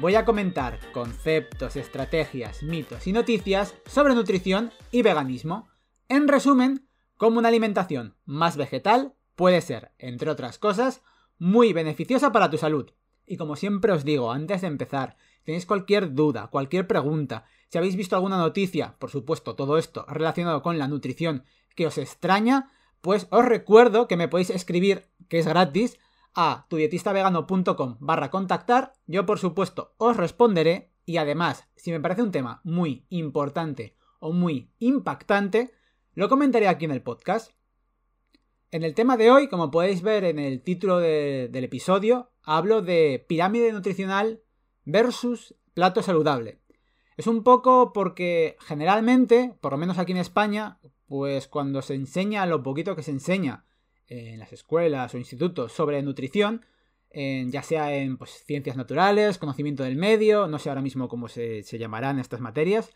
voy a comentar conceptos, estrategias, mitos y noticias sobre nutrición y veganismo. En resumen, cómo una alimentación más vegetal puede ser, entre otras cosas, muy beneficiosa para tu salud. Y como siempre os digo, antes de empezar, tenéis cualquier duda, cualquier pregunta, si habéis visto alguna noticia, por supuesto, todo esto relacionado con la nutrición que os extraña, pues os recuerdo que me podéis escribir, que es gratis, a tudietistavegano.com barra contactar. Yo, por supuesto, os responderé y además, si me parece un tema muy importante o muy impactante, lo comentaré aquí en el podcast. En el tema de hoy, como podéis ver en el título del episodio, hablo de pirámide nutricional versus plato saludable. Es un poco porque generalmente, por lo menos aquí en España, pues cuando se enseña lo poquito que se enseña en las escuelas o institutos sobre nutrición, ya sea en pues, ciencias naturales, conocimiento del medio, no sé ahora mismo cómo se, llamarán estas materias,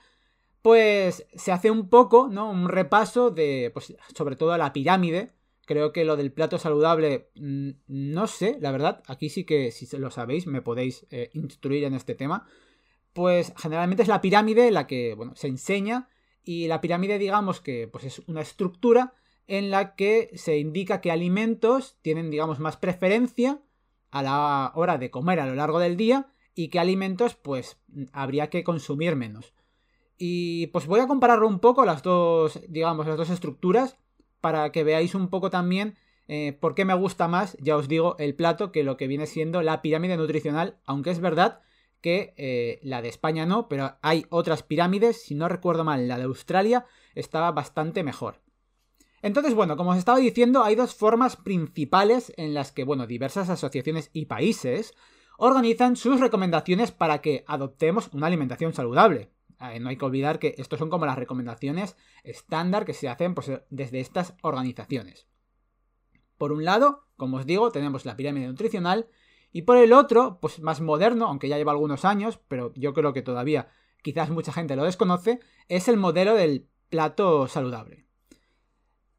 pues se hace un poco, ¿no? Un repaso de, pues, sobre todo la pirámide. Creo que lo del plato saludable, mm, no sé, la verdad, aquí sí que si lo sabéis me podéis eh, instruir en este tema. Pues generalmente es la pirámide la que, bueno, se enseña y la pirámide digamos que pues es una estructura en la que se indica que alimentos tienen, digamos, más preferencia a la hora de comer a lo largo del día y qué alimentos, pues, habría que consumir menos. Y pues voy a compararlo un poco las dos, digamos, las dos estructuras para que veáis un poco también eh, por qué me gusta más, ya os digo, el plato que lo que viene siendo la pirámide nutricional, aunque es verdad que eh, la de España no, pero hay otras pirámides, si no recuerdo mal, la de Australia estaba bastante mejor. Entonces, bueno, como os estaba diciendo, hay dos formas principales en las que, bueno, diversas asociaciones y países organizan sus recomendaciones para que adoptemos una alimentación saludable. Eh, no hay que olvidar que estos son como las recomendaciones estándar que se hacen pues, desde estas organizaciones. Por un lado, como os digo, tenemos la pirámide nutricional y por el otro, pues más moderno, aunque ya lleva algunos años, pero yo creo que todavía quizás mucha gente lo desconoce, es el modelo del plato saludable.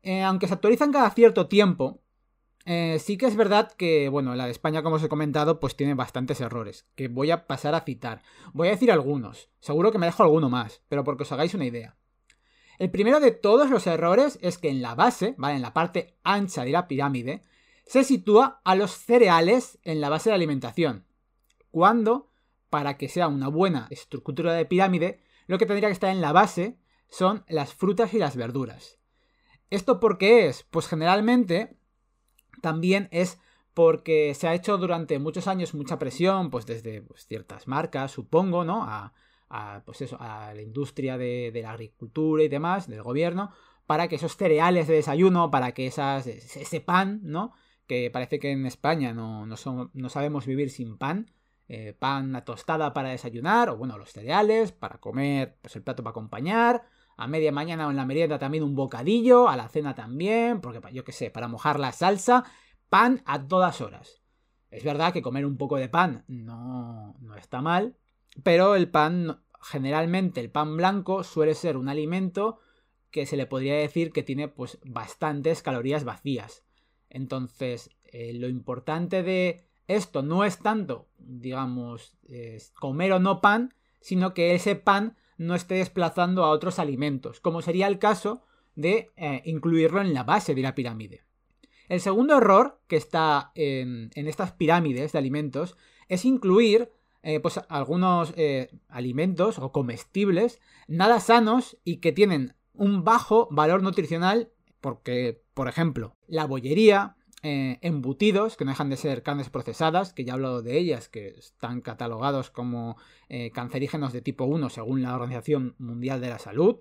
Eh, aunque se actualizan cada cierto tiempo, eh, sí que es verdad que, bueno, la de España, como os he comentado, pues tiene bastantes errores, que voy a pasar a citar. Voy a decir algunos, seguro que me dejo alguno más, pero porque os hagáis una idea. El primero de todos los errores es que en la base, ¿vale? En la parte ancha de la pirámide, se sitúa a los cereales en la base de alimentación. Cuando, para que sea una buena estructura de pirámide, lo que tendría que estar en la base son las frutas y las verduras. ¿Esto por qué es? Pues generalmente también es porque se ha hecho durante muchos años mucha presión, pues desde pues, ciertas marcas, supongo, ¿no? A, pues eso, a la industria de, la agricultura y demás, del gobierno, para que esos cereales de desayuno, para que esas, ese pan, ¿no? Que parece que en España no, no, sabemos vivir sin pan, eh, pan a tostada para desayunar, o bueno, los cereales, para comer, pues el plato para acompañar, a media mañana o en la merienda también un bocadillo, a la cena también, porque yo qué sé, para mojar la salsa, pan a todas horas. Es verdad que comer un poco de pan no, no está mal, pero el pan, generalmente el pan blanco suele ser un alimento que se le podría decir que tiene pues bastantes calorías vacías. Entonces, eh, lo importante de esto no es tanto, digamos, comer o no pan, sino que ese pan no esté desplazando a otros alimentos, como sería el caso de eh, incluirlo en la base de la pirámide. El segundo error que está en, estas pirámides de alimentos es incluir eh, pues, algunos eh, alimentos o comestibles nada sanos y que tienen un bajo valor nutricional porque, por ejemplo, la bollería, eh, embutidos, que no dejan de ser carnes procesadas, que ya he hablado de ellas, que están catalogados como eh, cancerígenos de tipo 1 según la Organización Mundial de la Salud.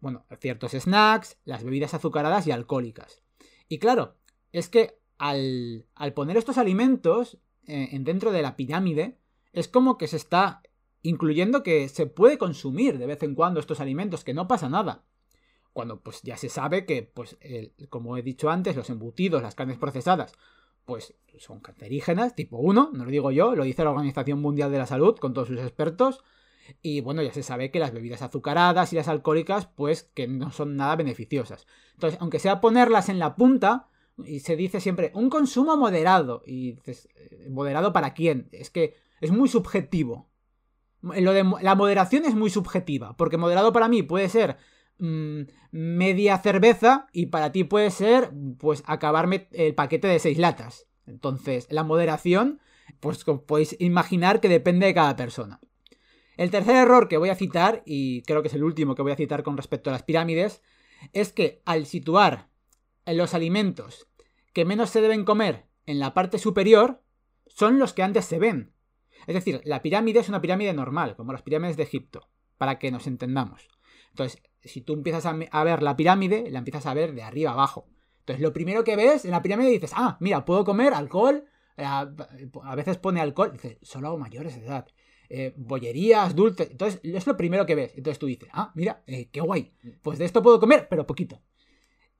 Bueno, ciertos snacks, las bebidas azucaradas y alcohólicas. Y claro, es que al, poner estos alimentos eh, dentro de la pirámide, es como que se está incluyendo que se puede consumir de vez en cuando estos alimentos, que no pasa nada. Cuando pues ya se sabe que, pues, como he dicho antes, los embutidos, las carnes procesadas, pues son cancerígenas, tipo 1, no lo digo yo, lo dice la Organización Mundial de la Salud con todos sus expertos. Y bueno, ya se sabe que las bebidas azucaradas y las alcohólicas, pues que no son nada beneficiosas. Entonces, aunque sea ponerlas en la punta, y se dice siempre un consumo moderado, y dices, eh, ¿moderado para quién? Es que es muy subjetivo. Lo de la moderación es muy subjetiva, porque moderado para mí puede ser mm, media cerveza y para ti puede ser, pues, acabarme el paquete de seis latas. Entonces, la moderación, pues como podéis imaginar que depende de cada persona. El tercer error que voy a citar, y creo que es el último que voy a citar con respecto a las pirámides, es que al situar los alimentos que menos se deben comer en la parte superior, son los que antes se ven. Es decir, la pirámide es una pirámide normal, como las pirámides de Egipto, para que nos entendamos. Entonces, si tú empiezas a, ver la pirámide, la empiezas a ver de arriba abajo. Entonces, lo primero que ves en la pirámide dices, ah, mira, puedo comer alcohol, eh, a, veces pone alcohol, dices, solo hago mayores de edad eh, bollerías, dulces. Entonces, es lo primero que ves. Entonces tú dices, ah, mira, eh, qué guay. Pues de esto puedo comer, pero poquito.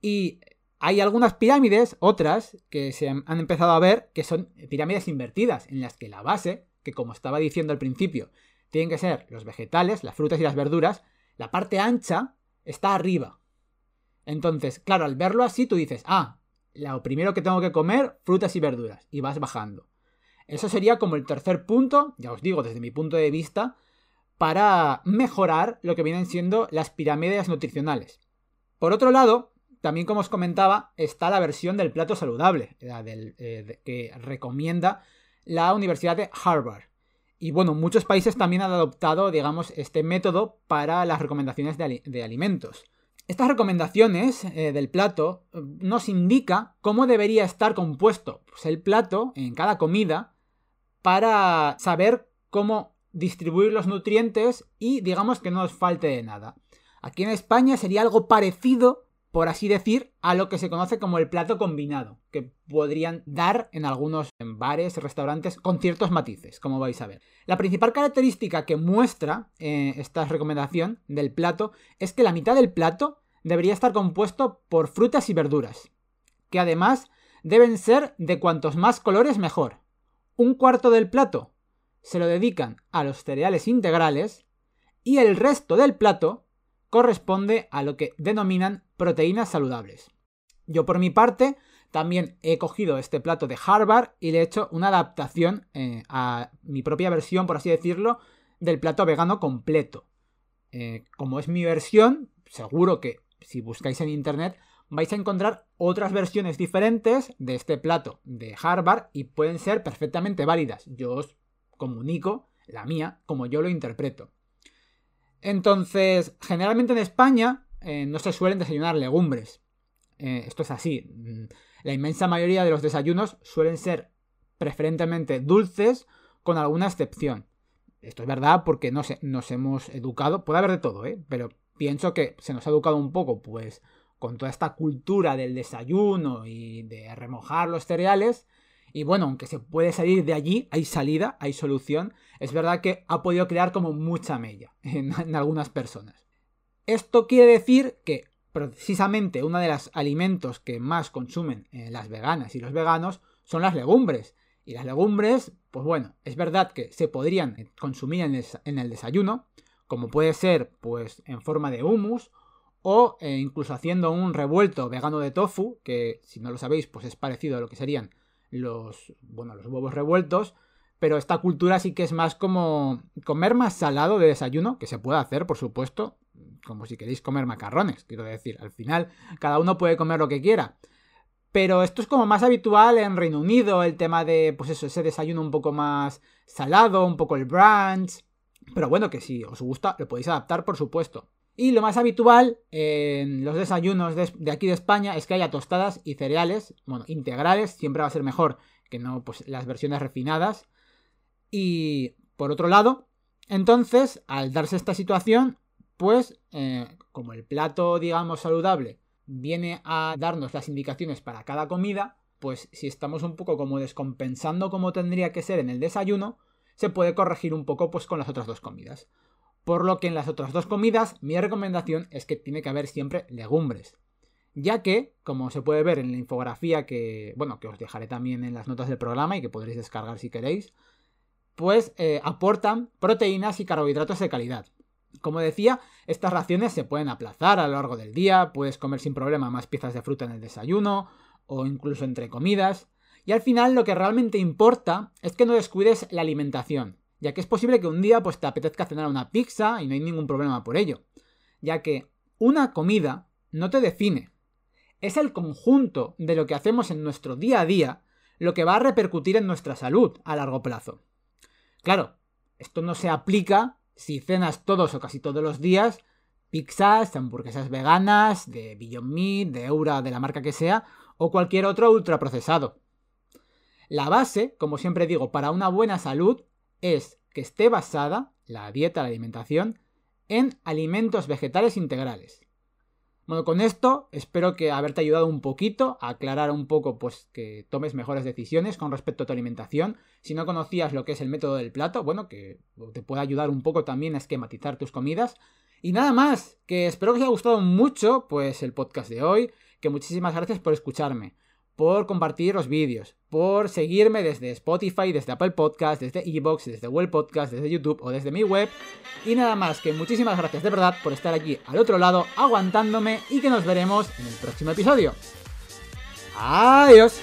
Y hay algunas pirámides, otras, que se han empezado a ver, que son pirámides invertidas, en las que la base, que como estaba diciendo al principio, tienen que ser los vegetales, las frutas y las verduras, la parte ancha está arriba. Entonces, claro, al verlo así, tú dices, ah, lo primero que tengo que comer, frutas y verduras, y vas bajando. Eso sería como el tercer punto, ya os digo, desde mi punto de vista, para mejorar lo que vienen siendo las pirámides nutricionales. Por otro lado, también como os comentaba, está la versión del plato saludable, eh, que recomienda la Universidad de Harvard. Y bueno, muchos países también han adoptado, digamos, este método para las recomendaciones de, alimentos. Estas recomendaciones eh, del plato eh, nos indica cómo debería estar compuesto pues, el plato en cada comida para saber cómo distribuir los nutrientes y digamos que no nos falte de nada. Aquí en España sería algo parecido, por así decir, a lo que se conoce como el plato combinado, que podrían dar en algunos bares, restaurantes, con ciertos matices, como vais a ver. La principal característica que muestra eh, esta recomendación del plato es que la mitad del plato debería estar compuesto por frutas y verduras, que además deben ser de cuantos más colores mejor un cuarto del plato se lo dedican a los cereales integrales y el resto del plato corresponde a lo que denominan proteínas saludables. Yo por mi parte también he cogido este plato de Harvard y le he hecho una adaptación eh, a mi propia versión, por así decirlo, del plato vegano completo. Eh, como es mi versión, seguro que si buscáis en internet vais a encontrar otras versiones diferentes de este plato de Harvard y pueden ser perfectamente válidas. Yo os comunico la mía como yo lo interpreto. Entonces, generalmente en España eh, no se suelen desayunar legumbres. Eh, esto es así. Mm, la inmensa mayoría de los desayunos suelen ser preferentemente dulces, con alguna excepción. Esto es verdad porque no nos hemos educado, puede haber de todo, ¿eh? pero pienso que se nos ha educado un poco, pues, con toda esta cultura del desayuno y de remojar los cereales. Y bueno, aunque se puede salir de allí, hay salida, hay solución. Es verdad que ha podido crear como mucha mella en, algunas personas. Esto quiere decir que precisamente uno de los alimentos que más consumen eh, las veganas y los veganos son las legumbres. Y las legumbres, pues bueno, es verdad que se podrían consumir en el, desayuno, como puede ser pues en forma de hummus o eh, incluso haciendo un revuelto vegano de tofu, que si no lo sabéis, pues es parecido a lo que serían los, bueno, los huevos revueltos, pero esta cultura sí que es más como comer más salado de desayuno, que se puede hacer, por supuesto, como si queréis comer macarrones, quiero decir, al final cada uno puede comer lo que quiera. Pero esto es como más habitual en Reino Unido, el tema de, pues eso, ese desayuno un poco más salado, un poco el brunch. Pero bueno, que si os gusta, lo podéis adaptar, por supuesto. Y lo más habitual en los desayunos de, aquí de España es que haya tostadas y cereales, bueno, integrales, siempre va a ser mejor que no pues, las versiones refinadas. Y por otro lado, entonces, al darse esta situación, pues eh, como el plato, digamos, saludable viene a darnos las indicaciones para cada comida, pues si estamos un poco como descompensando como tendría que ser en el desayuno, se puede corregir un poco pues con las otras dos comidas. Por lo que en las otras dos comidas mi recomendación es que tiene que haber siempre legumbres. Ya que, como se puede ver en la infografía que, bueno, que os dejaré también en las notas del programa y que podréis descargar si queréis, pues eh, aportan proteínas y carbohidratos de calidad. Como decía, estas raciones se pueden aplazar a lo largo del día, puedes comer sin problema más piezas de fruta en el desayuno o incluso entre comidas. Y al final lo que realmente importa es que no descuides la alimentación, ya que es posible que un día pues te apetezca cenar una pizza y no hay ningún problema por ello, ya que una comida no te define. Es el conjunto de lo que hacemos en nuestro día a día lo que va a repercutir en nuestra salud a largo plazo. Claro, esto no se aplica si cenas todos o casi todos los días pizzas, hamburguesas veganas, de Beyond Meat, de Eura, de la marca que sea, o cualquier otro ultraprocesado. La base, como siempre digo, para una buena salud es que esté basada, la dieta, la alimentación, en alimentos vegetales integrales. Bueno, con esto espero que haberte ayudado un poquito a aclarar un poco, pues que tomes mejores decisiones con respecto a tu alimentación. Si no conocías lo que es el método del plato, bueno, que te puede ayudar un poco también a esquematizar tus comidas. Y nada más, que espero que os haya gustado mucho, pues el podcast de hoy, que muchísimas gracias por escucharme por compartir los vídeos, por seguirme desde Spotify, desde Apple Podcast, desde Evox, desde Well Podcast, desde YouTube o desde mi web. Y nada más que muchísimas gracias de verdad por estar aquí al otro lado aguantándome y que nos veremos en el próximo episodio. Adiós.